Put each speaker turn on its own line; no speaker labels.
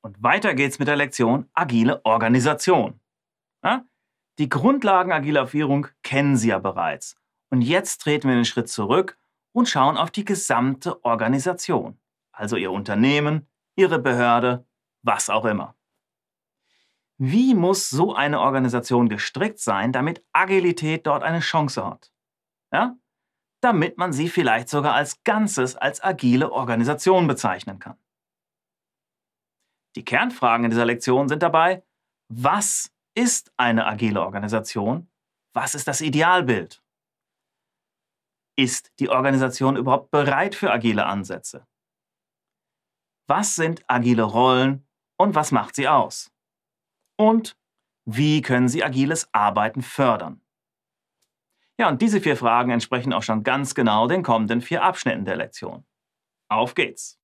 Und weiter geht's mit der Lektion Agile Organisation. Ja? Die Grundlagen agiler Führung kennen Sie ja bereits. Und jetzt treten wir einen Schritt zurück und schauen auf die gesamte Organisation. Also Ihr Unternehmen, Ihre Behörde, was auch immer. Wie muss so eine Organisation gestrickt sein, damit Agilität dort eine Chance hat? Ja? Damit man sie vielleicht sogar als Ganzes als agile Organisation bezeichnen kann. Die Kernfragen in dieser Lektion sind dabei, was ist eine agile Organisation? Was ist das Idealbild? Ist die Organisation überhaupt bereit für agile Ansätze? Was sind agile Rollen und was macht sie aus? Und wie können Sie agiles Arbeiten fördern? Ja, und diese vier Fragen entsprechen auch schon ganz genau den kommenden vier Abschnitten der Lektion. Auf geht's!